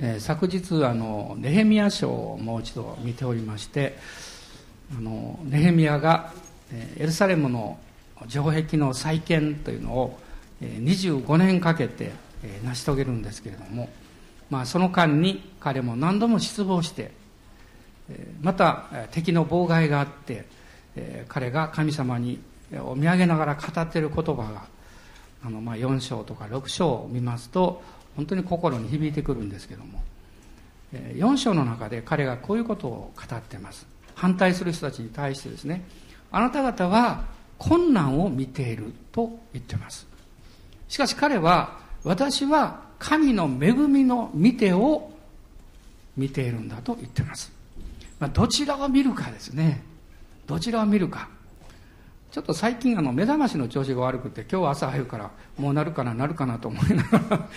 えー、昨日あのネヘミヤ書をもう一度見ておりましてあのネヘミヤが、えー、エルサレムの城壁の再建というのを、えー、25年かけて、えー、成し遂げるんですけれども、まあ、その間に彼も何度も失望して、えー、また敵の妨害があって、えー、彼が神様にお見上げながら語っている言葉があのまあ4章とか6章を見ますと本当に心に響いてくるんですけども。4章の中で彼がこういうことを語ってます。反対する人たちに対してですね。あなた方は困難を見ていると言ってます。しかし彼は私は神の恵みの見てを見ているんだと言ってます、まあ、どちらを見るかですね。どちらを見るか。ちょっと最近あの目覚ましの調子が悪くて今日朝早くからもうなるかななるかなと思いながら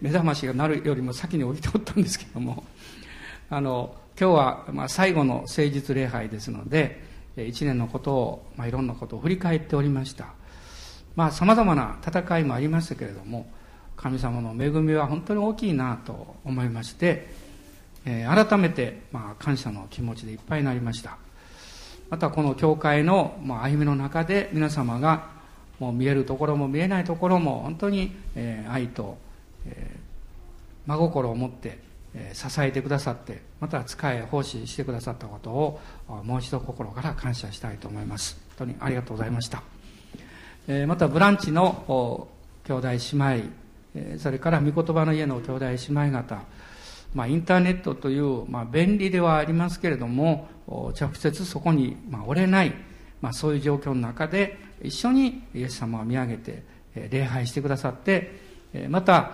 目覚ましがなるよりも先に起きておったんですけども。あの今日はまあ最後の誠実礼拝ですので一年のことを、まあ、いろんなことを振り返っておりました。まあさまざまな戦いもありましたけれども神様の恵みは本当に大きいなと思いまして、えー、改めてまあ感謝の気持ちでいっぱいになりました。またこの教会の歩みの中で皆様がもう見えるところも見えないところも本当に愛と真心を持って支えてくださってまた使い奉仕してくださったことをもう一度心から感謝したいと思います。本当にありがとうございました。またブランチの兄弟姉妹それから御言葉の家の兄弟姉妹方まあ、インターネットという、まあ、便利ではありますけれども直接そこに、まあ、折れない、まあ、そういう状況の中で一緒にイエス様を見上げて礼拝してくださってまた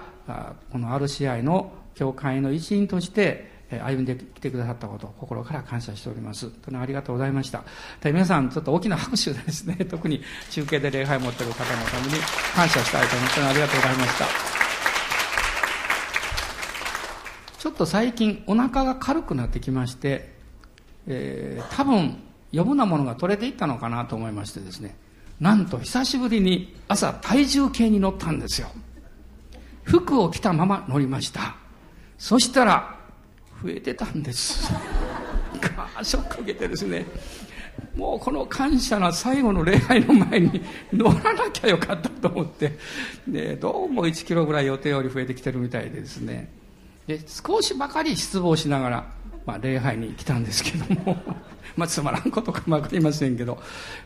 この RCI の教会の一員として歩んできてくださったことを心から感謝しております。本当にありがとうございました。で皆さん、ちょっと大きな拍手でですね、特に中継で礼拝を持っている方のために感謝したいと思ってありがとうございました。ちょっと最近お腹が軽くなってきまして、えー、多分余分なものが取れていったのかなと思いましてですね。なんと久しぶりに朝体重計に乗ったんですよ。服を着たまま乗りました。そしたら増えてたんです。ショック受けてですね。もうこの感謝な最後の礼拝の前に乗らなきゃよかったと思って、ね、どうも1キロぐらい予定より増えてきてるみたいでですね。で少しばかり失望しながら、まあ、礼拝に来たんですけども。まあつまらんことかも分かりませんけど。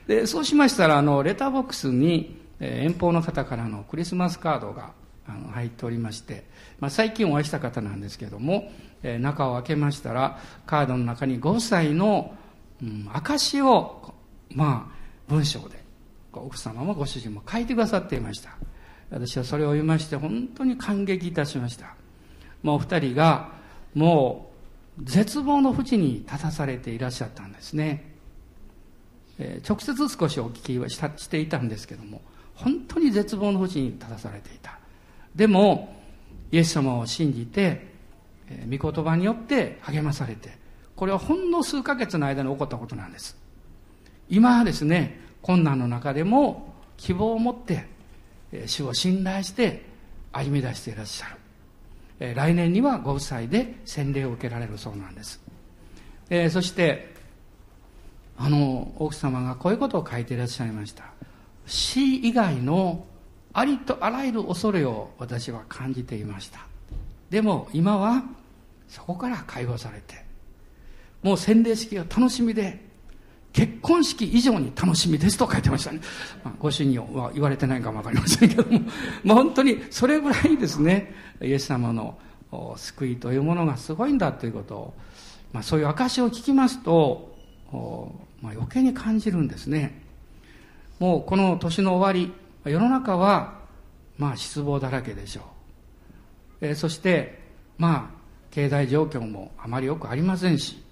でそうしましたらあのレターボックスに、え、遠方の方からのクリスマスカードがあの入っておりまして、まあ、最近お会いした方なんですけども、え、中を開けましたらカードの中に5歳の、うん、証をまあ文章で奥様もご主人も書いてくださっていました。私はそれを読みまして本当に感激いたしました。もう二人がもう絶望の淵に立たされていらっしゃったんですね、えー、直接少しお聞きはしたしていたんですけども本当に絶望の淵に立たされていた。でもイエス様を信じて、えー、御言葉によって励まされてこれはほんの数ヶ月の間に起こったことなんです。今はですね困難の中でも希望を持って、えー、主を信頼して歩み出していらっしゃる。来年にはご夫妻で洗礼を受けられるそうなんです、えー、そしてあの奥様がこういうことを書いていらっしゃいました。死以外のありとあらゆる恐れを私は感じていました。でも今はそこから解放されてもう洗礼式が楽しみで結婚式以上に楽しみですと書いてましたね。まあ、ご主人は言われてないかもわかりませんけども、まあ、本当にそれぐらいですね、イエス様の救いというものがすごいんだということを、まあ、そういう証を聞きますと、まあ、余計に感じるんですね。もうこの年の終わり、世の中は、まあ失望だらけでしょう。えー、そして、まあ、経済状況もあまりよくありませんし、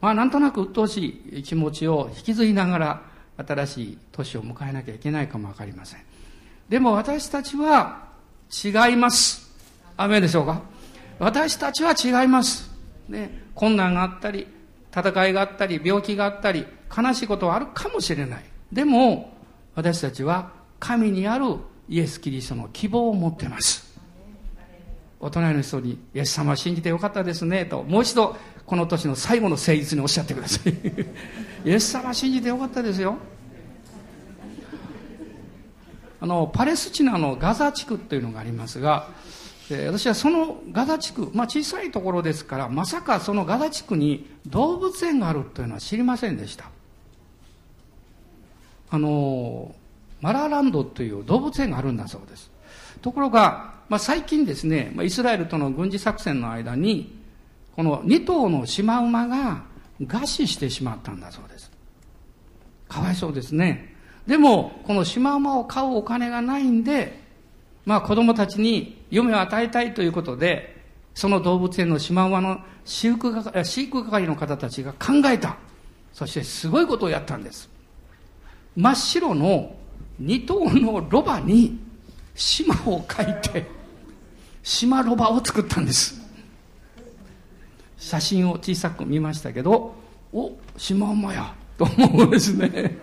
まあなんとなく鬱陶しい気持ちを引きずりながら新しい年を迎えなきゃいけないかもわかりません。でも私たちは違います。雨でしょうか？私たちは違います。ね、困難があったり、戦いがあったり、病気があったり、悲しいことはあるかもしれない。でも、私たちは神にあるイエス・キリストの希望を持ってます。お隣の人に、イエス様信じてよかったですね、と、もう一度、この年の最後の誠実におっしゃってください。イエス様信じてよかったですよ。あの、パレスチナのガザ地区というのがありますが、え私はそのガザ地区、まあ小さいところですから、まさかそのガザ地区に動物園があるというのは知りませんでした。あの、マラーランドという動物園があるんだそうです。ところが、まあ、最近ですね、まあ、イスラエルとの軍事作戦の間に、この2頭のシマウマが餓死してしまったんだそうです。かわいそうですね。でも、このシマウマを買うお金がないんで、まあ子供たちに夢を与えたいということで、その動物園のシマウマの飼育係飼育係の方たちが考えた。そしてすごいことをやったんです。真っ白の2頭のロバに島を書いて、島ロバを作ったんです。写真を小さく見ましたけど、お、島馬や、と思うんですね。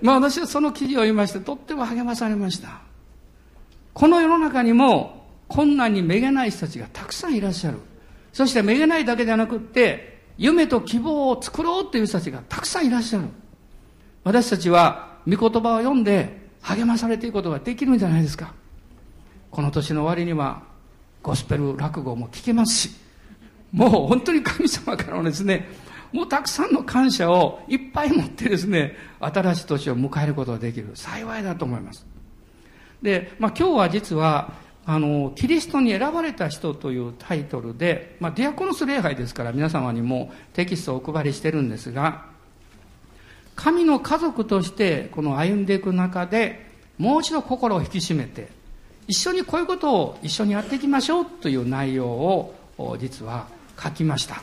まあ私はその記事を読みまして、とっても励まされました。この世の中にも困難にめげない人たちがたくさんいらっしゃる。そしてめげないだけではなくって、夢と希望を作ろうという人たちがたくさんいらっしゃる。私たちは御言葉を読んで励まされていくことができるんじゃないですか。この年の終わりにはゴスペル落語も聞けますし、もう本当に神様からのですね、もうたくさんの感謝をいっぱい持ってですね、新しい年を迎えることができる。幸いだと思います。で、まあ今日は実は、あの、キリストに選ばれた人というタイトルで、まあディアコノス礼拝ですから皆様にもテキストをお配りしてるんですが、神の家族としてこの歩んでいく中でもう一度心を引き締めて一緒にこういうことを一緒にやっていきましょうという内容を実は書きました。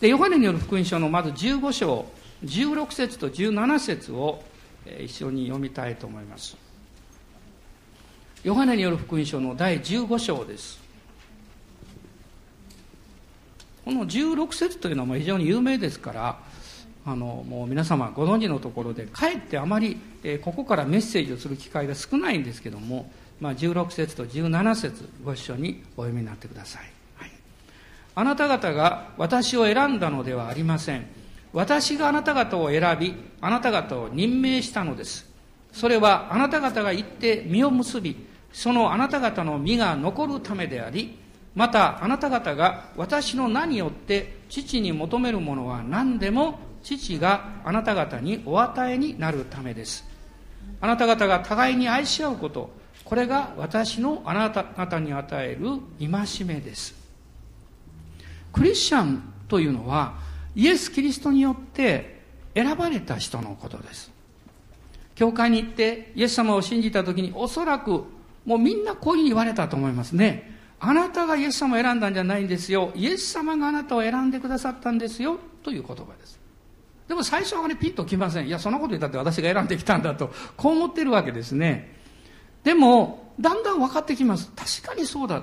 でヨハネによる福音書のまず15章16節と17節を一緒に読みたいと思います。ヨハネによる福音書の第15章です。この16節というのは非常に有名ですからあのもう皆様ご存知のところでかえってあまり、え、ここからメッセージをする機会が少ないんですけども、まあ、16節と17節ご一緒にお読みになってください、はい、あなた方が私を選んだのではありません。私があなた方を選びあなた方を任命したのです。それはあなた方が行って実を結びそのあなた方の実が残るためでありまたあなた方が私の名によって父に求めるものは何でも父があなた方にお与えになるためです。あなた方が互いに愛し合うこと、これが私のあなた方に与える戒めです。クリスチャンというのは、イエス・キリストによって選ばれた人のことです。教会に行ってイエス様を信じた時におそらくもうみんなこういうふうに言われたと思いますね。あなたがイエス様を選んだんじゃないんですよ。イエス様があなたを選んでくださったんですよ。という言葉です。でも最初はね、ピンときません。いや、そんなこと言ったって私が選んできたんだと、こう思ってるわけですね。でも、だんだん分かってきます。確かにそうだ。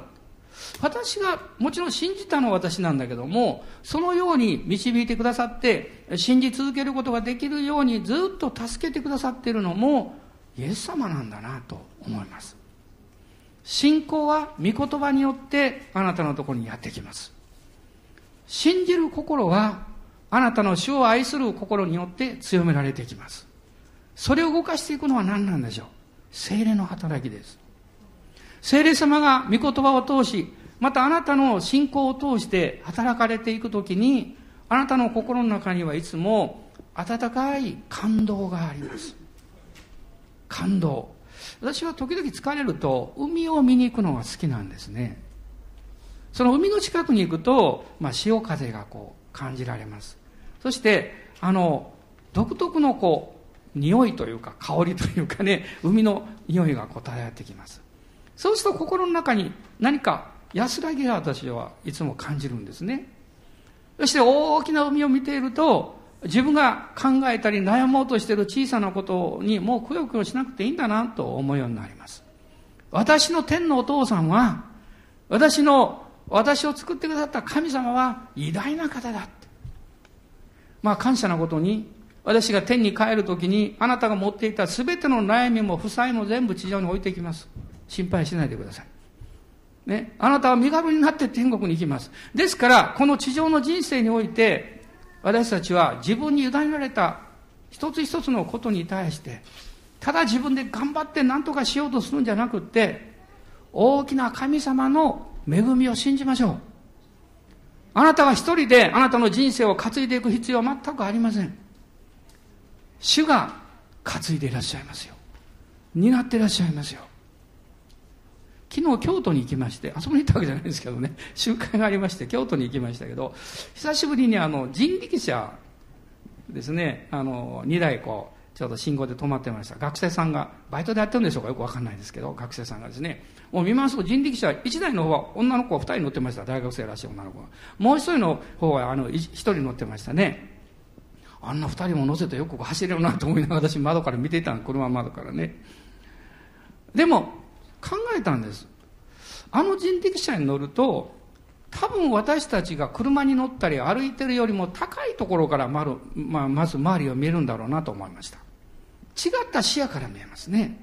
私が、もちろん信じたのは私なんだけども、そのように導いてくださって、信じ続けることができるようにずっと助けてくださっているのも、イエス様なんだなと思います。信仰は御言葉によってあなたのところにやってきます。信じる心はあなたの主を愛する心によって強められてきます。それを動かしていくのは何なんでしょう？精霊の働きです。精霊様が御言葉を通し、またあなたの信仰を通して働かれていくときに、あなたの心の中にはいつも温かい感動があります。感動。私は時々疲れると海を見に行くのが好きなんですね。その海の近くに行くと、まあ、潮風がこう感じられます。そして、あの、独特のこう、匂いというか香りというかね、海の匂いがこう漂ってきます。そうすると心の中に何か安らぎが私はいつも感じるんですね。そして大きな海を見ていると、自分が考えたり悩もうとしている小さなことにもうくよくよしなくていいんだなと思うようになります。私の天のお父さんは、私の私を作ってくださった神様は偉大な方だって。まあ感謝なことに、私が天に帰るときに、あなたが持っていた全ての悩みも負債も全部地上に置いていきます。心配しないでください。ね、あなたは身軽になって天国に行きます。ですから、この地上の人生において、私たちは自分に委ねられた一つ一つのことに対して、ただ自分で頑張って何とかしようとするんじゃなくって、大きな神様の恵みを信じましょう。あなたは一人であなたの人生を担いでいく必要は全くありません。主が担いでいらっしゃいますよ。担っていらっしゃいますよ。昨日京都に行きまして、遊びに行ったわけじゃないですけどね、集会がありまして、京都に行きましたけど、久しぶりにあの人力車ですね、あの、2台こう、ちょうど信号で止まってました。学生さんが、バイトでやってるんでしょうかよくわかんないですけど、学生さんがですね、もう見ますと人力車、1台の方は女の子2人乗ってました。大学生らしい女の子が。もう1人の方はあの1人乗ってましたね。あんな2人も乗せてよく走れるなと思いながら私窓から見ていたの、車窓からね。でも、考えたんです。あの人力車に乗ると、多分私たちが車に乗ったり歩いてるよりも高いところからまる、まあ、まず周りを見えるんだろうなと思いました。違った視野から見えますね。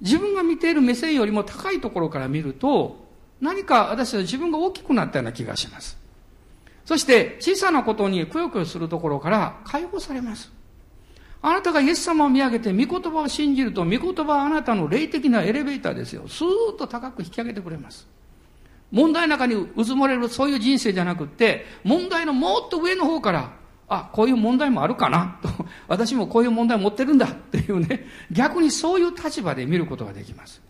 自分が見ている目線よりも高いところから見ると、何か私は自分が大きくなったような気がします。そして小さなことにくよくよするところから解放されます。あなたがイエス様を見上げて御言葉を信じると、御言葉はあなたの霊的なエレベーターですよ。スーッと高く引き上げてくれます。問題の中にうずもれるそういう人生じゃなくって、問題のもっと上の方から、あ、こういう問題もあるかな？と、私もこういう問題を持ってるんだ っていうね、逆にそういう立場で見ることができます。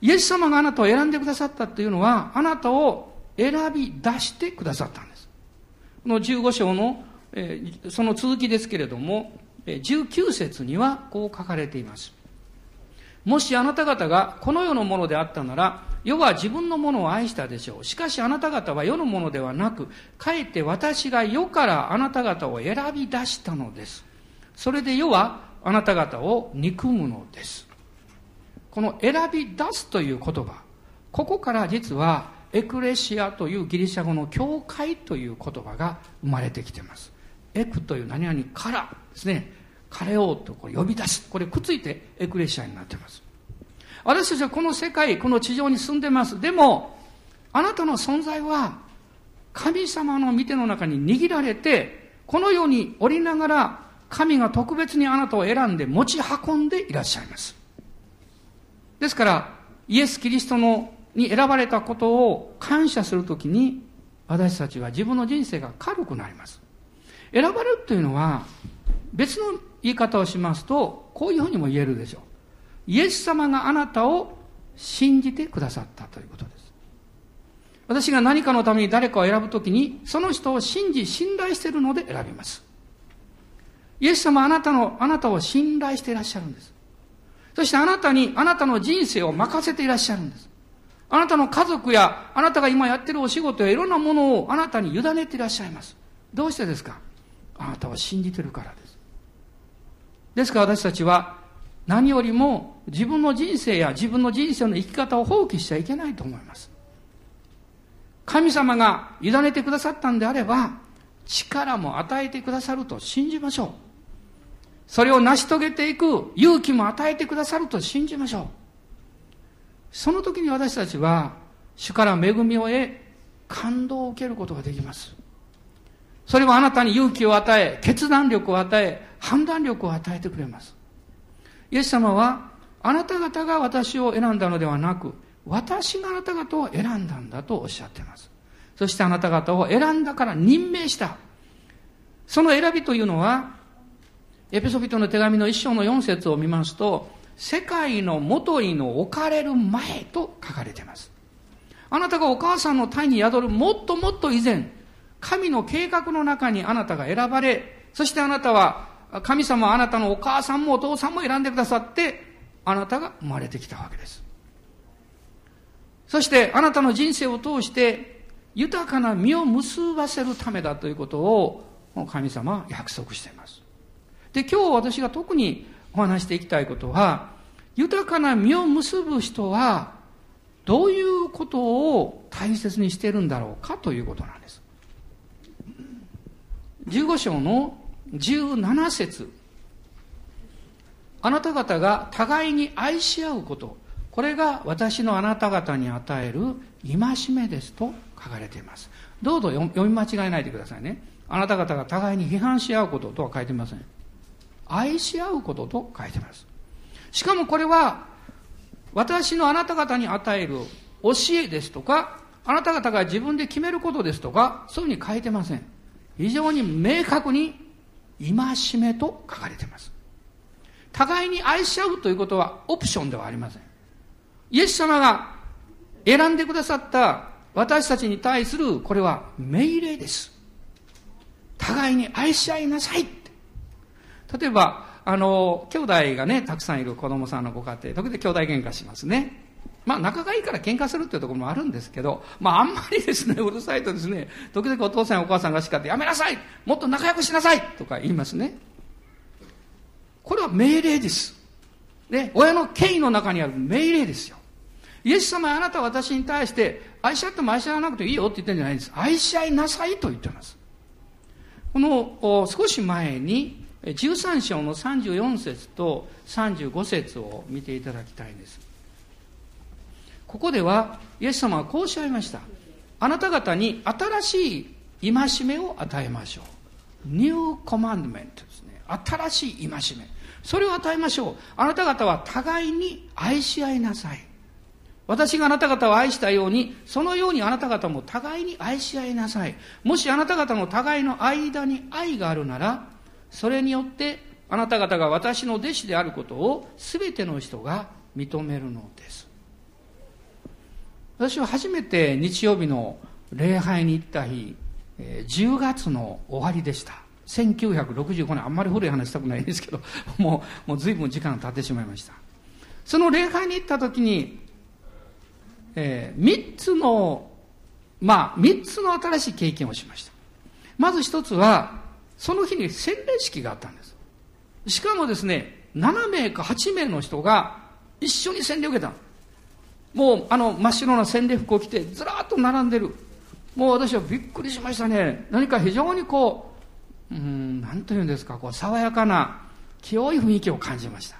イエス様があなたを選んでくださったっていうのは、あなたを選び出してくださったんです。この15章の、えー、その続きですけれども、19節にはこう書かれています。もしあなた方がこの世のものであったなら、世は自分のものを愛したでしょう。しかしあなた方は世のものではなく、かえって私が世からあなた方を選び出したのです。それで世はあなた方を憎むのです。この選び出すという言葉、ここから実はエクレシアというギリシャ語の教会という言葉が生まれてきています。エクという何々からですね、彼をとこれ呼び出す。これくっついてエクレシアになってます。私たちはこの世界、この地上に住んでます。でも、あなたの存在は神様の御手の中に握られて、この世におりながら神が特別にあなたを選んで持ち運んでいらっしゃいます。ですから、イエス・キリストのに選ばれたことを感謝するときに、私たちは自分の人生が軽くなります。選ばれるというのは、別の言い方をしますと、こういうふうにも言えるでしょう。イエス様があなたを信じてくださったということです。私が何かのために誰かを選ぶときに、その人を信じ、信頼しているので選びます。イエス様はあなたの、あなたを信頼していらっしゃるんです。そしてあなたに、あなたの人生を任せていらっしゃるんです。あなたの家族や、あなたが今やってるお仕事やいろんなものをあなたに委ねていらっしゃいます。どうしてですか？あなたは信じてるからです。ですから私たちは何よりも自分の人生や自分の人生の生き方を放棄しちゃいけないと思います。神様が委ねてくださったんであれば、力も与えてくださると信じましょう。それを成し遂げていく勇気も与えてくださると信じましょう。その時に私たちは、主から恵みを得、感動を受けることができます。それはあなたに勇気を与え、決断力を与え、判断力を与えてくれます。イエス様は、あなた方が私を選んだのではなく、私があなた方を選んだんだとおっしゃっています。そしてあなた方を選んだから任命した。その選びというのは、エペソビトの手紙の一章の四節を見ますと、世界の元にの置かれる前と書かれています。あなたがお母さんの体に宿るもっともっと以前、神の計画の中にあなたが選ばれ、そしてあなたは神様はあなたのお母さんもお父さんも選んでくださって、あなたが生まれてきたわけです。そしてあなたの人生を通して豊かな実を結ばせるためだということを神様は約束しています。で、今日私が特にお話していきたいことは、豊かな実を結ぶ人はどういうことを大切にしてるんだろうかということなんです。15章の17節。あなた方が互いに愛し合うこと、これが私のあなた方に与える戒めですと書かれています。どうぞ読み間違えないでくださいね。あなた方が互いに批判し合うこととは書いてません。愛し合うことと書いてます。しかもこれは私のあなた方に与える教えですとかあなた方が自分で決めることですとかそういうふうに書いてません。非常に明確に戒めと書かれています。互いに愛し合うということはオプションではありません。イエス様が選んでくださった私たちに対するこれは命令です。互いに愛し合いなさい例えばあの兄弟がねたくさんいる子供さんのご家庭時々兄弟喧嘩しますね。まあ仲がいいから喧嘩するっていうところもあるんですけど、まああんまりですね、うるさいとですね、時々お父さんお母さんが叱ってやめなさいもっと仲良くしなさいとか言いますね。これは命令です。ね、親の権威の中にある命令ですよ。イエス様あなたは私に対して愛し合っても愛し合わなくていいよって言ってるんじゃないんです。愛し合いなさいと言ってます。この少し前に13章の34節と35節を見ていただきたいんです。ここではイエス様はこうおっしゃいました。あなた方に新しい戒めを与えましょう。ニューコマンドメントですね。新しい戒め。それを与えましょう。あなた方は互いに愛し合いなさい。私があなた方を愛したように、そのようにあなた方も互いに愛し合いなさい。もしあなた方の互いの間に愛があるなら、それによってあなた方が私の弟子であることを全ての人が認めるのです。私は初めて日曜日の礼拝に行った日、10月の終わりでした。1965年、あんまり古い話したくないんですけど、もう、もう随分時間が経ってしまいました。その礼拝に行った時に、えー、3つの、まあ、3つの新しい経験をしました。まず1つは、その日に洗礼式があったんです。しかもですね、7名か8名の人が一緒に洗礼を受けた。もう、あの、真っ白な洗礼服を着て、ずらっと並んでる。もう私はびっくりしましたね。何か非常にこう、うん、なんというんですか、こう、爽やかな、清い雰囲気を感じました。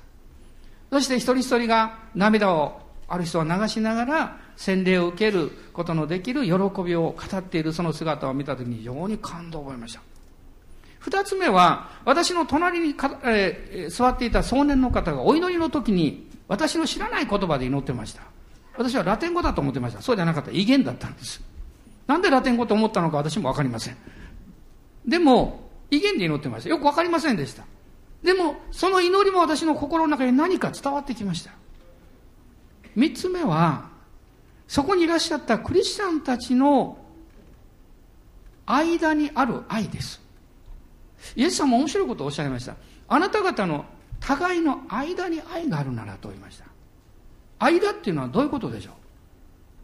そして一人一人が涙をある人は流しながら洗礼を受けることのできる喜びを語っているその姿を見たときに非常に感動を覚えました。二つ目は、私の隣にか、えー、座っていた少年の方がお祈りの時に私の知らない言葉で祈ってました。私はラテン語だと思ってました。そうじゃなかった。威厳だったんです。なんでラテン語と思ったのか私もわかりません。でも、威厳で祈ってました。よくわかりませんでした。でも、その祈りも私の心の中に何か伝わってきました。三つ目は、そこにいらっしゃったクリスチャンたちの間にある愛です。イエス様面白いことをおっしゃいました。あなた方の互いの間に愛があるならと言いました。間っていうのはどういうことでしょう？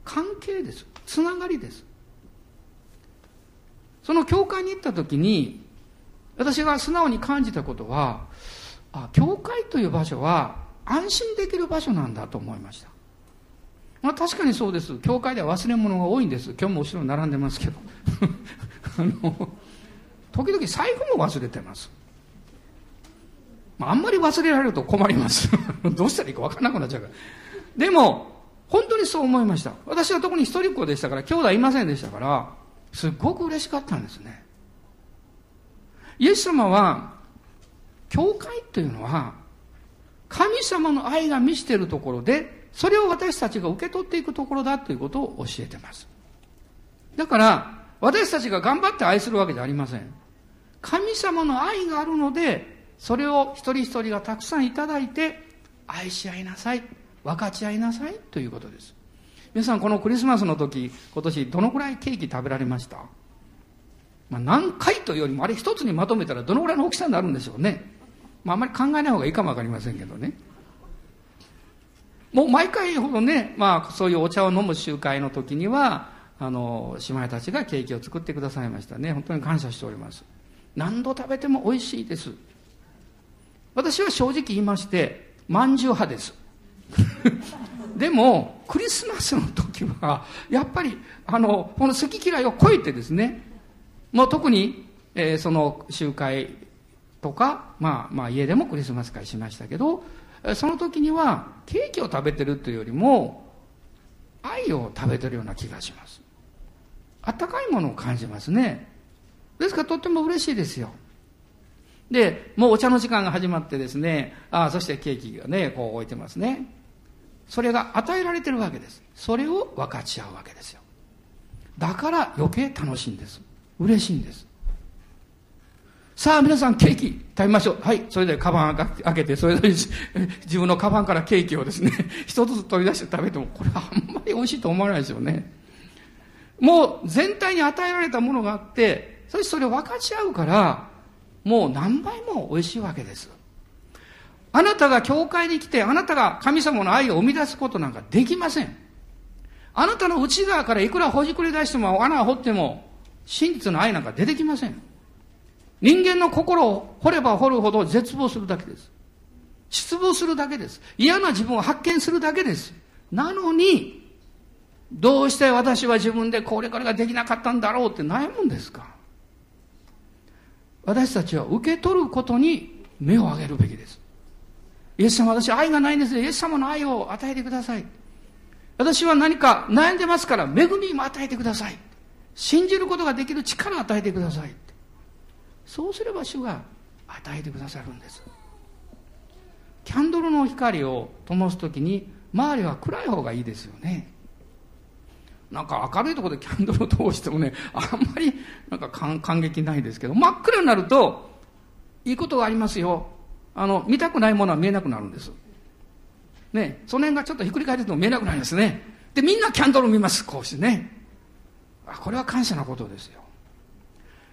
関係です。つながりです。その教会に行った時に、私が素直に感じたことは、あ、教会という場所は安心できる場所なんだと思いました。まあ確かにそうです。教会では忘れ物が多いんです。今日も後ろに並んでますけど。あの、時々財布も忘れてます。まあ、あんまり忘れられると困ります。どうしたらいいか分からなくなっちゃうから。でも、本当にそう思いました。私は特に一人っ子でしたから、兄弟いませんでしたから、すっごく嬉しかったんですね。イエス様は、教会というのは、神様の愛が満ちているところで、それを私たちが受け取っていくところだということを教えてます。だから、私たちが頑張って愛するわけじゃありません。神様の愛があるので、それを一人一人がたくさんいただいて、愛し合いなさい、分かち合いなさいということです。皆さん、このクリスマスの時、今年どのくらいケーキ食べられました？まあ、何回というよりも、あれ一つにまとめたらどのくらいの大きさになるんでしょうね。まあ、あまり考えない方がいいかもわかりませんけどね。もう毎回ほどね、まあそういうお茶を飲む集会の時には、あの、姉妹たちがケーキを作ってくださいましたね。本当に感謝しております。何度食べても美味しいです。私は正直言いまして、まんじゅう派です。でも、クリスマスの時は、やっぱり、あの、この好き嫌いを超えてですね、もう特に、えー、その集会とか、まあ、まあ家でもクリスマス会しましたけど、その時にはケーキを食べてるというよりも愛を食べてるような気がします。あったかいものを感じますね。ですからとっても嬉しいですよ。でもうお茶の時間が始まってですねあそしてケーキがねこう置いてますね。それが与えられてるわけですそれを分かち合うわけですよだから余計楽しいんです嬉しいんですさあ皆さんケーキ食べましょう。はい。それでカバン開けて、それぞれ 自分のカバンからケーキをですね、一つずつ取り出して食べても、これはあんまり美味しいと思わないですよね。もう全体に与えられたものがあって、そしてそれを分かち合うから、もう何倍も美味しいわけです。あなたが教会に来て、あなたが神様の愛を生み出すことなんかできません。あなたの内側からいくらほじくり出しても穴を掘っても、真実の愛なんか出てきません。人間の心を掘れば掘るほど絶望するだけです。失望するだけです。嫌な自分を発見するだけです。なのに、どうして私は自分でこれこれができなかったんだろうって悩むんですか私たちは受け取ることに目を上げるべきです。イエス様、私愛がないんですイエス様の愛を与えてください。私は何か悩んでますから恵みも与えてください。信じることができる力を与えてください。そうすれば主が与えてくださるんですキャンドルの光を灯す時に周りは暗い方がいいですよねなんか明るいところでキャンドルを通してもねあんまりなんか感激ないですけど真っ暗になるといいことがありますよあの見たくないものは見えなくなるんです。ね。その辺がちょっとひっくり返っても見えなくなりますね。でみんなキャンドルを見ます。こうしてね。あこれは感謝なことですよ。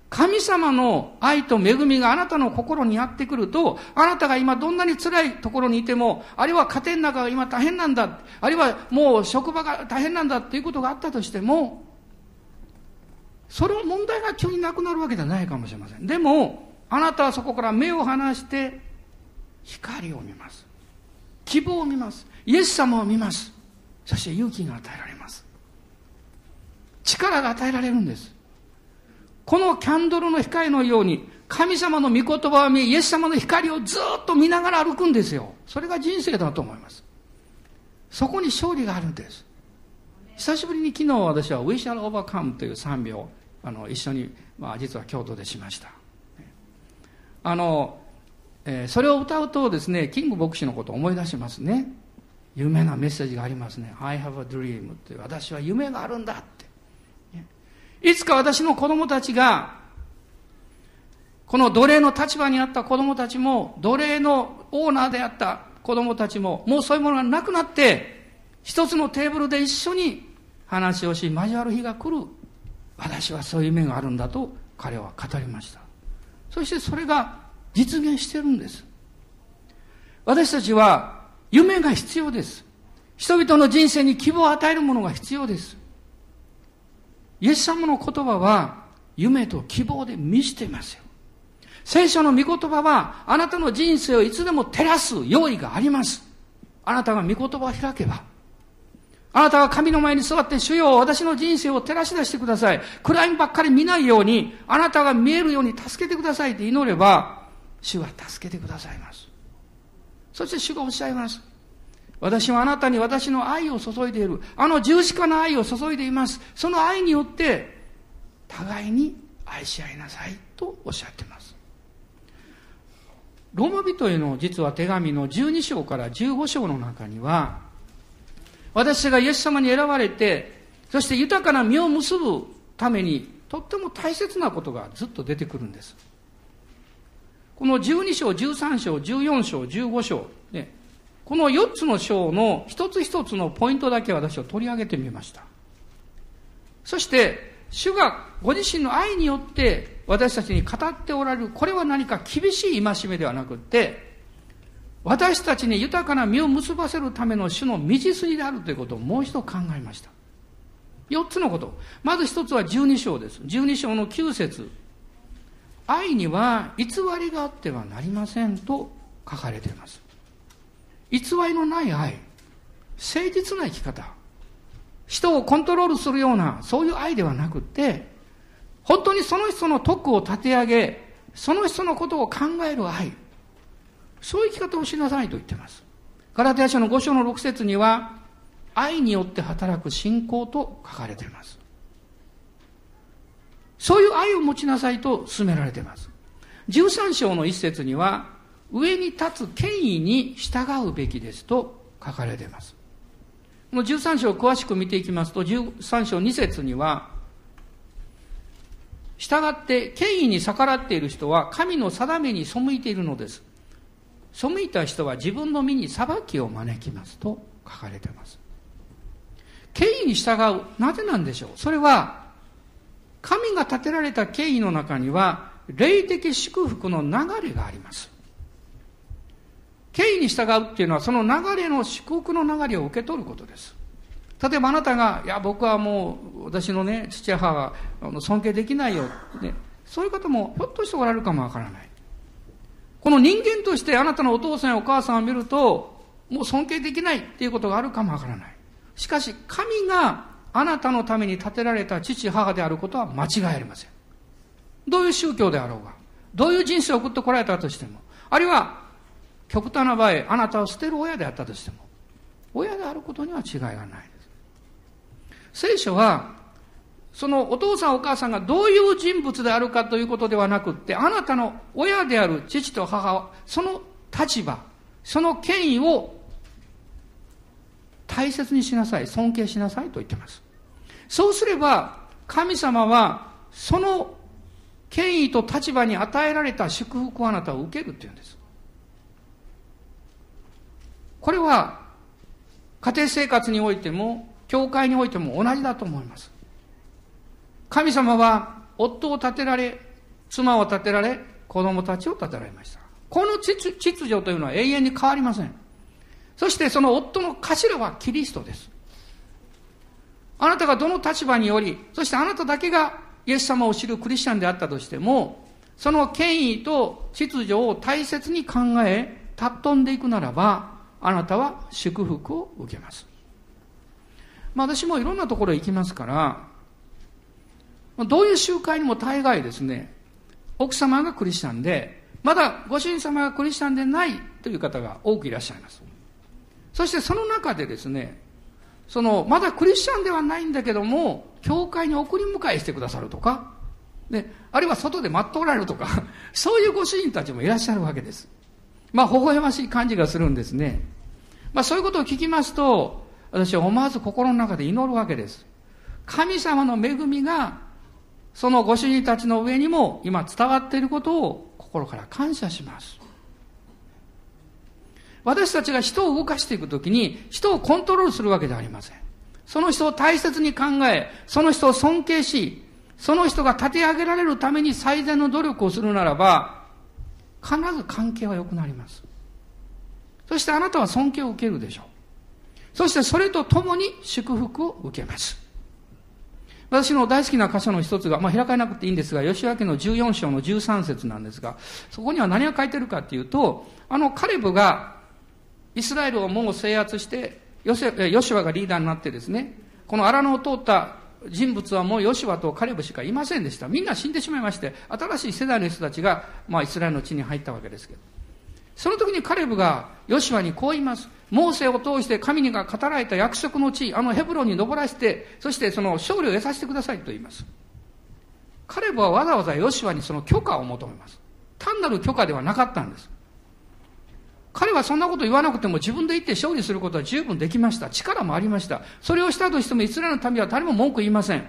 神様の愛と恵みがあなたの心にやってくると、あなたが今どんなに辛いところにいても、あるいは家庭の中が今大変なんだ、あるいはもう職場が大変なんだっていうことがあったとしても、それを問題が急になくなるわけじゃないかもしれません。でも、あなたはそこから目を離して、光を見ます。希望を見ます。イエス様を見ます。そして勇気が与えられます。力が与えられるんです。このキャンドルの光のように、神様の御言葉を見、イエス様の光をずっと見ながら歩くんですよ。それが人生だと思います。そこに勝利があるんです。久しぶりに昨日私は We Shall Overcome という賛美をあの一緒に、まあ、実は京都でしました。あの、えー、それを歌うとですね、キング牧師のことを思い出しますね。有名なメッセージがありますね。I have a dream という私は夢があるんだって。いつか私の子供たちが、この奴隷の立場にあった子供たちも、奴隷のオーナーであった子供たちも、もうそういうものがなくなって、一つのテーブルで一緒に話をし、交わる日が来る。私はそういう夢があるんだと彼は語りました。そしてそれが実現してるんです。私たちは夢が必要です。人々の人生に希望を与えるものが必要です。イエス様の言葉は夢と希望で満ちていますよ。聖書の御言葉はあなたの人生をいつでも照らす用意があります。あなたが御言葉を開けば。あなたが神の前に座って主よ私の人生を照らし出してください。暗いばっかり見ないようにあなたが見えるように助けてくださいって祈れば主は助けてくださいます。そして主がおっしゃいます。私はあなたに私の愛を注いでいる。あの十字架の愛を注いでいます。その愛によって、互いに愛し合いなさいとおっしゃっています。ローマ人への実は手紙の12章から15章の中には、私がイエス様に選ばれて、そして豊かな実を結ぶために、とっても大切なことがずっと出てくるんです。この12章、13章、14章、15章、ね、この4つの章の一つ一つのポイントだけ私は取り上げてみました。そして、主がご自身の愛によって私たちに語っておられる、これは何か厳しい戒めではなくって、私たちに豊かな実を結ばせるための主の道筋であるということをもう一度考えました。4つのこと。まず一つは12章です。12章の9節愛には偽りがあってはなりませんと書かれています。偽りのない愛、誠実な生き方、人をコントロールするような、そういう愛ではなくって、本当にその人の徳を立て上げ、その人のことを考える愛、そういう生き方をしなさいと言ってます。ガラテヤ書の5章の6節には、愛によって働く信仰と書かれています。そういう愛を持ちなさいと勧められています。13章の一節には、上に立つ権威に従うべきですと書かれています。この13章を詳しく見ていきますと、13章2節には、従って権威に逆らっている人は神の定めに背いているのです。背いた人は自分の身に裁きを招きますと書かれています。権威に従う。なぜなんでしょう？それは、神が立てられた権威の中には、霊的祝福の流れがあります。権威に従うっていうのは、その流れの祝福の流れを受け取ることです。例えばあなたが、いや、僕はもう、私のね、父や母が尊敬できないよ、ね。そういう方も、ひょっとしておられるかもわからない。この人間としてあなたのお父さんやお母さんを見ると、もう尊敬できないっていうことがあるかもわからない。しかし、神があなたのために建てられた父、母であることは間違いありません。どういう宗教であろうが、どういう人生を送ってこられたとしても、あるいは、極端な場合、あなたを捨てる親であったとしても、親であることには違いがないです。聖書は、そのお父さんお母さんがどういう人物であるかということではなくって、あなたの親である父と母は、その立場、その権威を大切にしなさい、尊敬しなさいと言ってます。そうすれば、神様は、その権威と立場に与えられた祝福をあなたを受けるっていうんです。これは、家庭生活においても、教会においても同じだと思います。神様は、夫を立てられ、妻を立てられ、子供たちを立てられました。この秩序というのは永遠に変わりません。そしてその夫の頭はキリストです。あなたがどの立場により、そしてあなただけがイエス様を知るクリスチャンであったとしても、その権威と秩序を大切に考え、尊んでいくならば、あなたは祝福を受けます。まあ私もいろんなところへ行きますから、どういう集会にも大概ですね、奥様がクリスチャンで、まだご主人様がクリスチャンでないという方が多くいらっしゃいます。そしてその中でですね、その、まだクリスチャンではないんだけども、教会に送り迎えしてくださるとか、ね、あるいは外で待っておられるとか、そういうご主人たちもいらっしゃるわけです。まあ、微笑ましい感じがするんですね。まあ、そういうことを聞きますと、私は思わず心の中で祈るわけです。神様の恵みが、そのご主人たちの上にも今伝わっていることを心から感謝します。私たちが人を動かしていくときに、人をコントロールするわけではありません。その人を大切に考え、その人を尊敬し、その人が立て上げられるために最善の努力をするならば、必ず関係は良くなります。そしてあなたは尊敬を受けるでしょう。そしてそれと共に祝福を受けます。私の大好きな箇所の一つが、まあ、開かなくていいんですが、吉明の14章の13節なんですが、そこには何が書いてるかっていうと、あのカレブがイスラエルをもう制圧して、ヨシュアがリーダーになってですね、この荒野を通った人物はもうヨシュアとカレブしかいませんでした。みんな死んでしまいまして、新しい世代の人たちが、まあ、イスラエルの地に入ったわけですけど。その時にカレブがヨシュアにこう言います。モーセを通して神が語られた約束の地、あのヘブロンに登らせて、そしてその勝利を得させてくださいと言います。カレブはわざわざヨシュアにその許可を求めます。単なる許可ではなかったんです。彼はそんなこと言わなくても自分で言って勝利することは十分できました。力もありました。それをしたとしてもイスラエルの民は誰も文句言いません。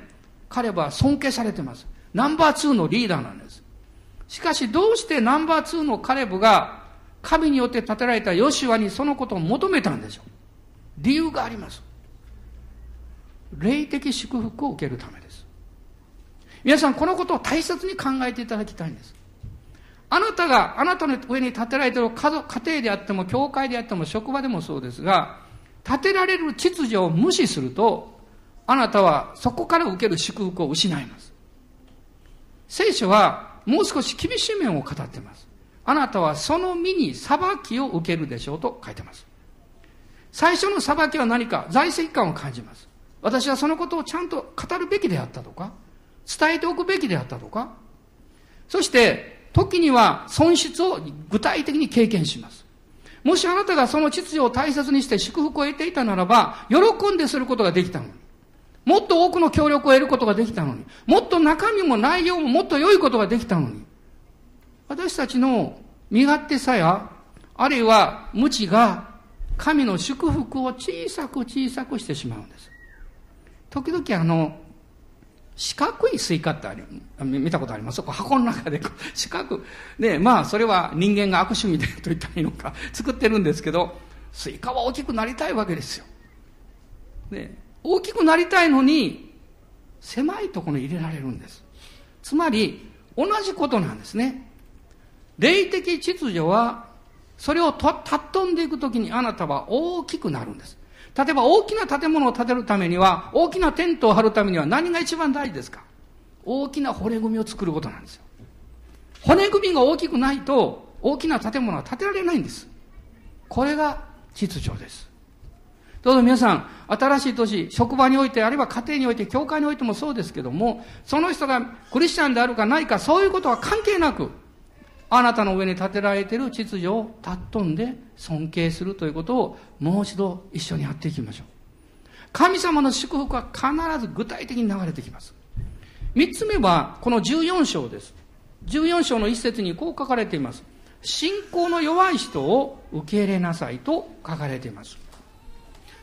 彼は尊敬されてます。ナンバー2のリーダーなんです。しかしどうしてナンバー2のカレブが神によって建てられたヨシュアにそのことを求めたんでしょう。理由があります。霊的祝福を受けるためです。皆さんこのことを大切に考えていただきたいんです。あなたが、あなたの上に建てられている家族、家庭であっても、教会であっても、職場でもそうですが、建てられる秩序を無視すると、あなたはそこから受ける祝福を失います。聖書はもう少し厳しい面を語っています。あなたはその身に裁きを受けるでしょうと書いてます。最初の裁きは何か在籍感を感じます。私はそのことをちゃんと語るべきであったとか、伝えておくべきであったとか、そして時には損失を具体的に経験します。もしあなたがその秩序を大切にして祝福を得ていたならば、喜んですることができたのに。もっと多くの協力を得ることができたのに。もっと中身も内容ももっと良いことができたのに。私たちの身勝手さや、あるいは無知が神の祝福を小さく小さくしてしまうんです。時々あの、四角いスイカってあり、見たことあります？箱の中で四角。ね、まあそれは人間が悪趣味でと言ったらいいのか、作ってるんですけど、スイカは大きくなりたいわけですよ。ね、大きくなりたいのに、狭いところに入れられるんです。つまり、同じことなんですね。霊的秩序は、それをたっ飛んでいくときにあなたは大きくなるんです。例えば大きな建物を建てるためには、大きなテントを張るためには何が一番大事ですか？大きな骨組みを作ることなんですよ。骨組みが大きくないと、大きな建物は建てられないんです。これが秩序です。どうぞ皆さん、新しい年、職場において、あるいは家庭において、教会においてもそうですけども、その人がクリスチャンであるかないか、そういうことは関係なく、あなたの上に建てられている秩序を尊んで尊敬するということをもう一度一緒にやっていきましょう。神様の祝福は必ず具体的に流れてきます。三つ目はこの14章です。14章の一節にこう書かれています。信仰の弱い人を受け入れなさいと書かれています。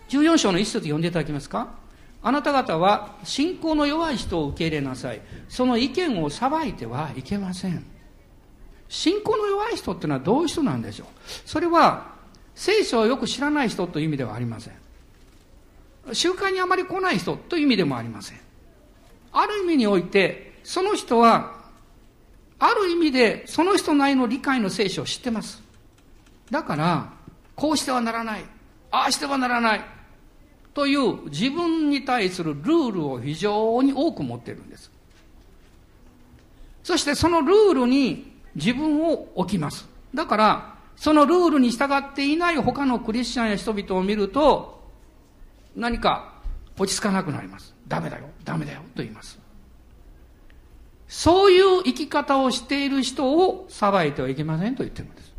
14章の一節読んでいただけますか？あなた方は信仰の弱い人を受け入れなさい。その意見を裁いてはいけません。信仰の弱い人っていうのはどういう人なんでしょう？それは聖書をよく知らない人という意味ではありません。集会にあまり来ない人という意味でもありません。ある意味においてその人はある意味でその人なりの理解の聖書を知ってます。だからこうしてはならないああしてはならないという自分に対するルールを非常に多く持っているんです。そしてそのルールに自分を置きます。だから、そのルールに従っていない他のクリスチャンや人々を見ると、何か落ち着かなくなります。ダメだよ、ダメだよ、と言います。そういう生き方をしている人を裁いてはいけませんと言ってるんです。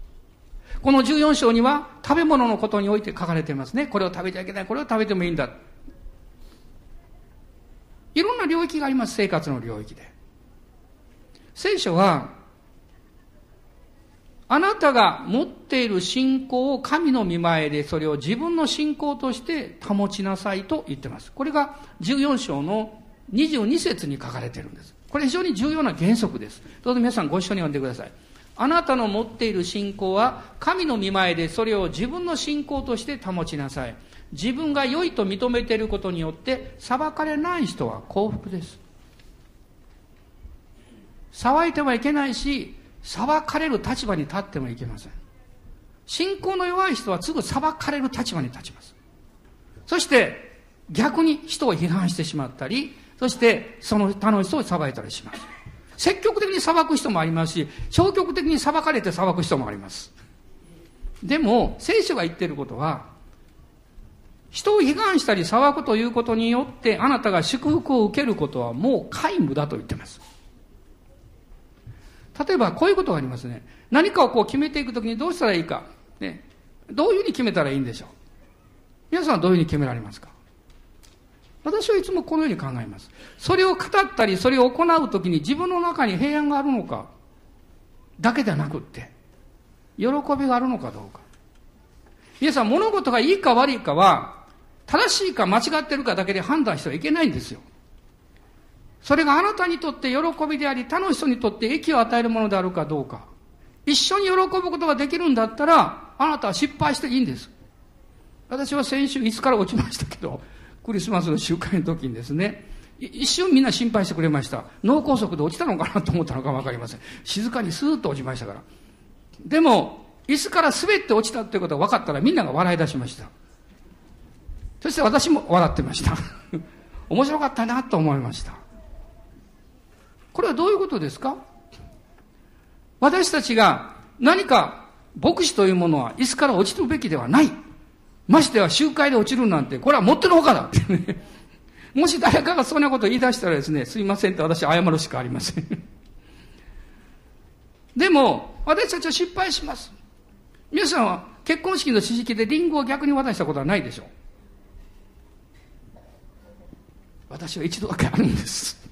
この14章には食べ物のことにおいて書かれていますね。これを食べちゃいけない、これを食べてもいいんだ。いろんな領域があります、生活の領域で。聖書はあなたが持っている信仰を神の見前でそれを自分の信仰として保ちなさいと言ってます。これが14章の22節に書かれているんです。これ非常に重要な原則です。どうぞ皆さんご一緒に読んでください。あなたの持っている信仰は神の見前でそれを自分の信仰として保ちなさい。自分が良いと認めていることによって裁かれない人は幸福です。騒いてはいけないし、裁かれる立場に立ってもいけません。信仰の弱い人はすぐ裁かれる立場に立ちます。そして逆に人を批判してしまったり、そしてその他の人を裁いたりします。積極的に裁く人もありますし、消極的に裁かれて裁く人もあります。でも、聖書が言っていることは、人を批判したり裁くということによってあなたが祝福を受けることはもう皆無だと言ってます。例えばこういうことがありますね。何かをこう決めていくときにどうしたらいいか。ね。どういうふうに決めたらいいんでしょう。皆さんはどういうふうに決められますか私はいつもこのように考えます。それを語ったり、それを行うときに自分の中に平安があるのか、だけではなくって、喜びがあるのかどうか。皆さん、物事がいいか悪いかは、正しいか間違ってるかだけで判断してはいけないんですよ。それがあなたにとって喜びであり、他の人にとって益を与えるものであるかどうか。一緒に喜ぶことができるんだったら、あなたは失敗していいんです。私は先週いつから落ちましたけど、クリスマスの集会の時にですね、一瞬みんな心配してくれました。脳梗塞で落ちたのかなと思ったのかわかりません。静かにスーッと落ちましたから。でも、椅子から滑って落ちたってことが分かったらみんなが笑い出しました。そして私も笑ってました。面白かったなと思いました。これはどういうことですか？私たちが何か牧師というものは椅子から落ちるべきではない。ましては集会で落ちるなんて、これはもってのほかだ。もし誰かがそんなことを言い出したらですね、すいませんって私謝るしかありません。でも、私たちは失敗します。皆さんは、結婚式の知識でリンゴを逆に渡したことはないでしょう。私は一度だけあるんです。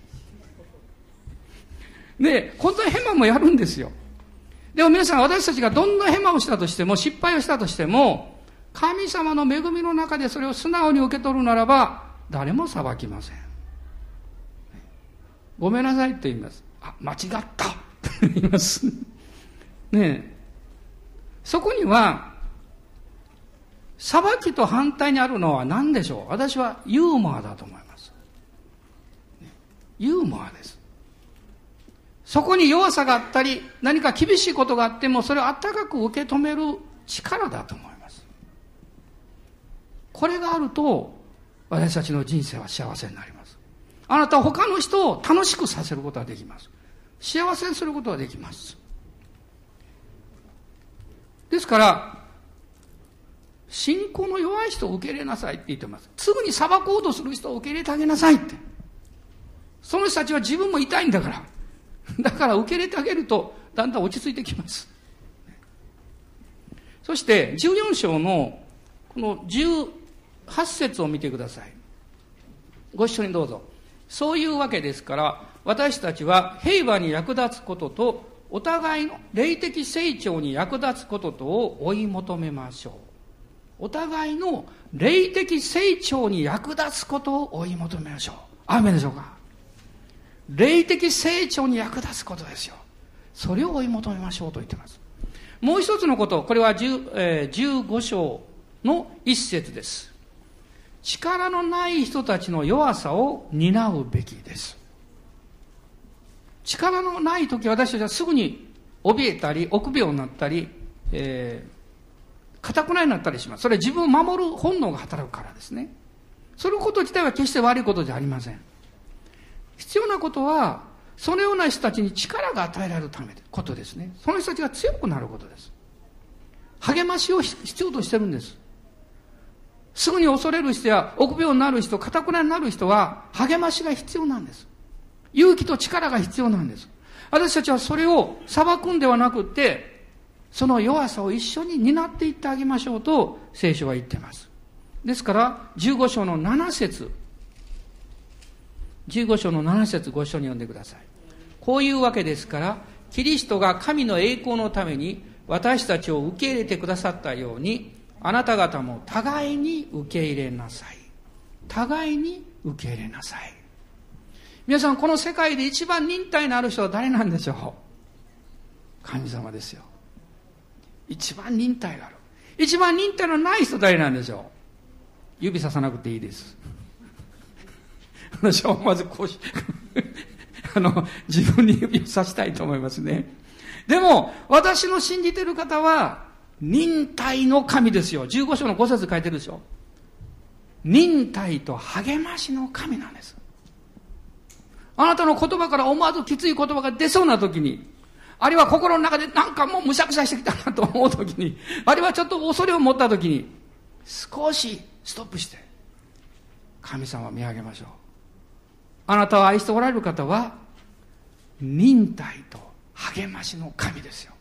で、本当にヘマもやるんですよ。でも皆さん私たちがどんなヘマをしたとしても、失敗をしたとしても、神様の恵みの中でそれを素直に受け取るならば、誰も裁きません。ごめんなさいって言います。あ、間違ったって言います。ねえそこには、裁きと反対にあるのは何でしょう？私はユーモアだと思います。ユーモアです。そこに弱さがあったり、何か厳しいことがあっても、それを温かく受け止める力だと思います。これがあると、私たちの人生は幸せになります。あなたは他の人を楽しくさせることができます。幸せにすることができます。ですから、信仰の弱い人を受け入れなさいって言ってます。すぐに裁こうとする人を受け入れてあげなさいって。その人たちは自分も痛いんだから。だから受け入れてあげると、だんだん落ち着いてきます。そして、14章の、この18節を見てください。ご一緒にどうぞ。そういうわけですから、私たちは平和に役立つことと、お互いの霊的成長に役立つこととを追い求めましょう。お互いの霊的成長に役立つことを追い求めましょう。雨でしょうか？霊的成長に役立つことですよ。それを追い求めましょうと言ってます。もう一つのこと、これは10、えー、15章の一節です。力のない人たちの弱さを担うべきです。力のない時私たちはすぐに怯えたり、臆病になったり、えー、固くないになったりします。それは自分を守る本能が働くからですね。そのこと自体は決して悪いことじゃありません。必要なことは、そのような人たちに力が与えられるためことですね。その人たちが強くなることです。励ましを必要としてるんです。すぐに恐れる人や臆病になる人、堅くなになる人は励ましが必要なんです。勇気と力が必要なんです。私たちはそれを裁くんではなくて、その弱さを一緒に担っていってあげましょうと聖書は言っています。ですから、15章の7節15章の7節ご一緒に読んでください。こういうわけですから、キリストが神の栄光のために私たちを受け入れてくださったように、あなた方も互いに受け入れなさい。互いに受け入れなさい。皆さん、この世界で一番忍耐のある人は誰なんでしょう？神様ですよ。一番忍耐がある。一番忍耐のない人誰なんでしょう？指ささなくていいです。私はまずこうし、あの、自分に指をさしたいと思いますね。でも、私の信じてる方は、忍耐の神ですよ。15章の5節書いてるでしょ。忍耐と励ましの神なんです。あなたの言葉から思わずきつい言葉が出そうな時に、あるいは心の中でなんかもうむしゃくしゃしてきたなと思う時に、あるいはちょっと恐れを持った時に、少しストップして、神様を見上げましょう。あなたを愛しておられる方は、忍耐と励ましの神ですよ。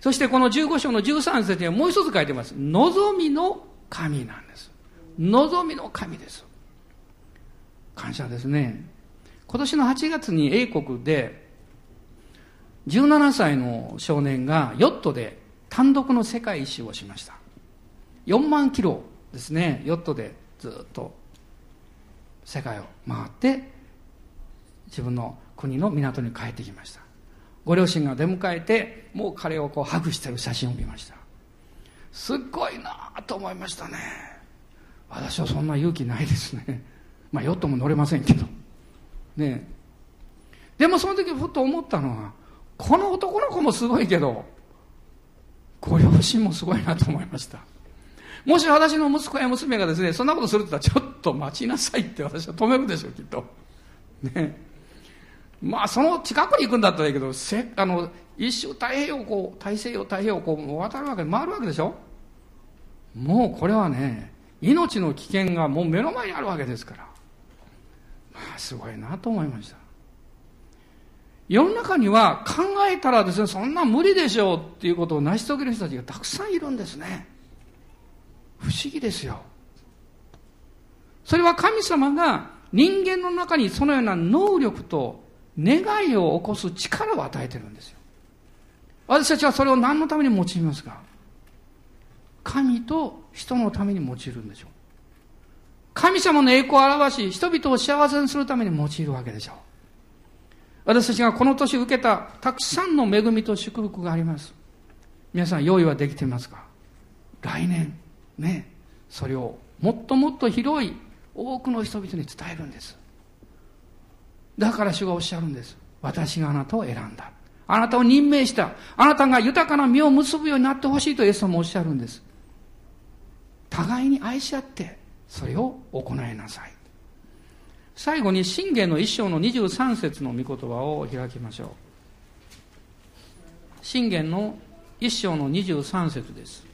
そしてこの15章の13節にはもう一つ書いてます。望みの神なんです。望みの神です。感謝ですね。今年の8月に英国で17歳の少年がヨットで単独の世界一周をしました。4万キロですね、ヨットでずっと世界を回って自分の国の港に帰ってきました。ご両親が出迎えて、もう彼をこうハグしてる写真を見ました。すっごいなと思いましたね。私はそんな勇気ないですね。まあヨットも乗れませんけど。ねでもその時ふと思ったのは、この男の子もすごいけど、ご両親もすごいなと思いました。もし私の息子や娘がですね、そんなことするって言ったら、ちょっと待ちなさいって私は止めるでしょう、きっと。ね。まあ、その近くに行くんだったらいいけど、せあの、一周太平洋こう、大西洋太平洋こう渡るわけ、回るわけでしょもうこれはね、命の危険がもう目の前にあるわけですから。まあ、すごいなと思いました。世の中には考えたらですね、そんな無理でしょうっていうことを成し遂げる人たちがたくさんいるんですね。不思議ですよ。それは神様が人間の中にそのような能力と願いを起こす力を与えてるんですよ。私たちはそれを何のために用いますか？神と人のために用いるんでしょう。神様の栄光を表し、人々を幸せにするために用いるわけでしょう。私たちがこの年受けたたくさんの恵みと祝福があります。皆さん用意はできていますか？来年、ね、それをもっともっと広い多くの人々に伝えるんです。だから主がおっしゃるんです。私があなたを選んだ。あなたを任命した。あなたが豊かな実を結ぶようになってほしいとイエス様もおっしゃるんです。互いに愛し合って、それを行いなさい。最後に信玄の一章の23節の御言葉を開きましょう。信玄の一章の23節です。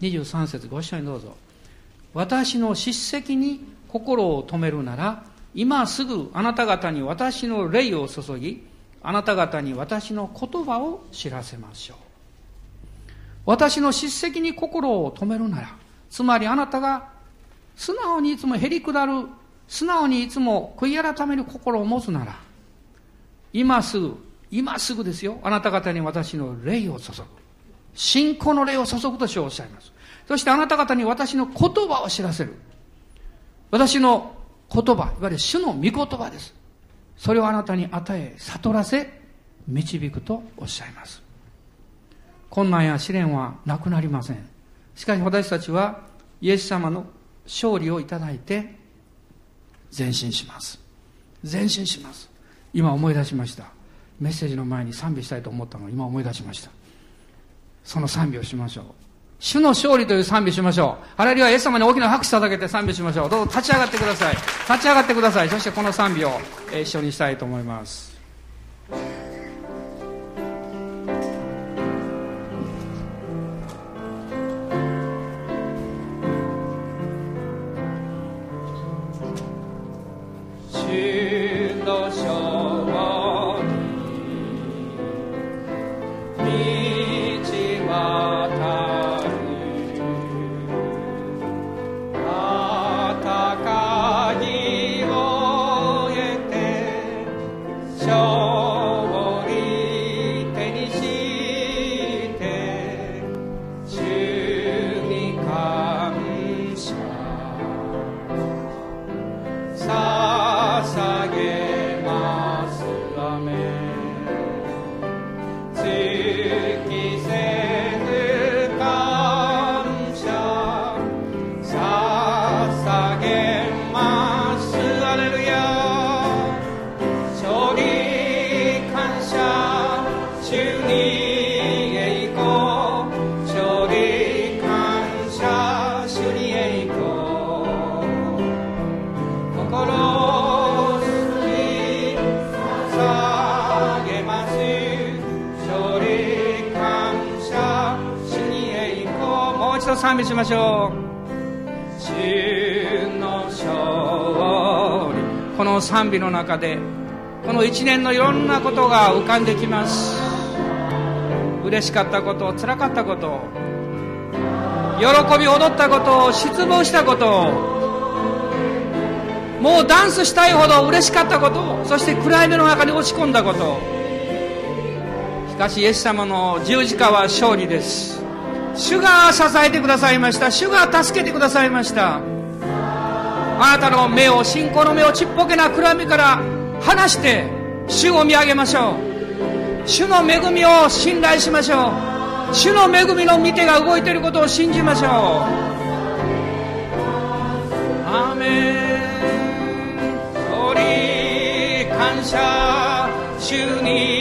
23節ご一緒にどうぞ。私の叱責に心を止めるなら、今すぐあなた方に私の霊を注ぎ、あなた方に私の言葉を知らせましょう。私の叱責に心を止めるなら、つまりあなたが素直にいつもへりくだる、素直にいつも悔い改める心を持つなら、今すぐ、今すぐですよ、あなた方に私の霊を注ぐ。信仰の霊を注ぐとしおっしゃいます。そしてあなた方に私の言葉を知らせる。私の言葉、いわゆる主の御言葉です。それをあなたに与え、悟らせ、導くとおっしゃいます。困難や試練はなくなりません。しかし私たちはイエス様の勝利をいただいて前進します。前進します。今思い出しました。メッセージの前に賛美したいと思ったのを今思い出しました。その賛美をしましょう。主の勝利という賛美しましょう。あるいはイエス様に大きな拍手を叩けて賛美しましょう。どうぞ立ち上がってください。立ち上がってください。そしてこの賛美を一緒にしたいと思います。しましょう。主の勝利この賛美の中でこの一年のいろんなことが浮かんできます。嬉しかったこと辛かったこと喜び踊ったこと失望したこともうダンスしたいほど嬉しかったことそして暗闇の中に落ち込んだこと。しかしイエス様の十字架は勝利です。主が支えてくださいました。主が助けてくださいました。あなたの目を信仰の目をちっぽけな暗闇から離して主を見上げましょう。主の恵みを信頼しましょう。主の恵みの御手が動いていることを信じましょう。アーメン。感謝。主に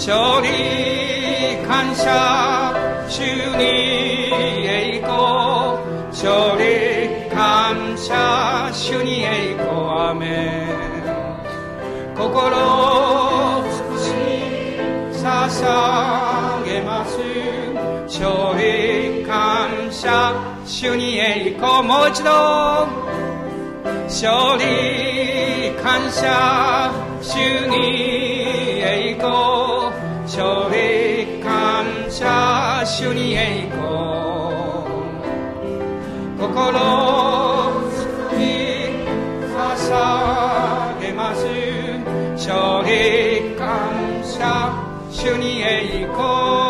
勝利感謝主に栄光勝利感謝主に栄光アメン。心尽くし捧げます。勝利感謝主に栄光もう一度。勝利感謝主に栄光。勝利感謝主に栄光。心に捧げます。勝利感謝主に栄光。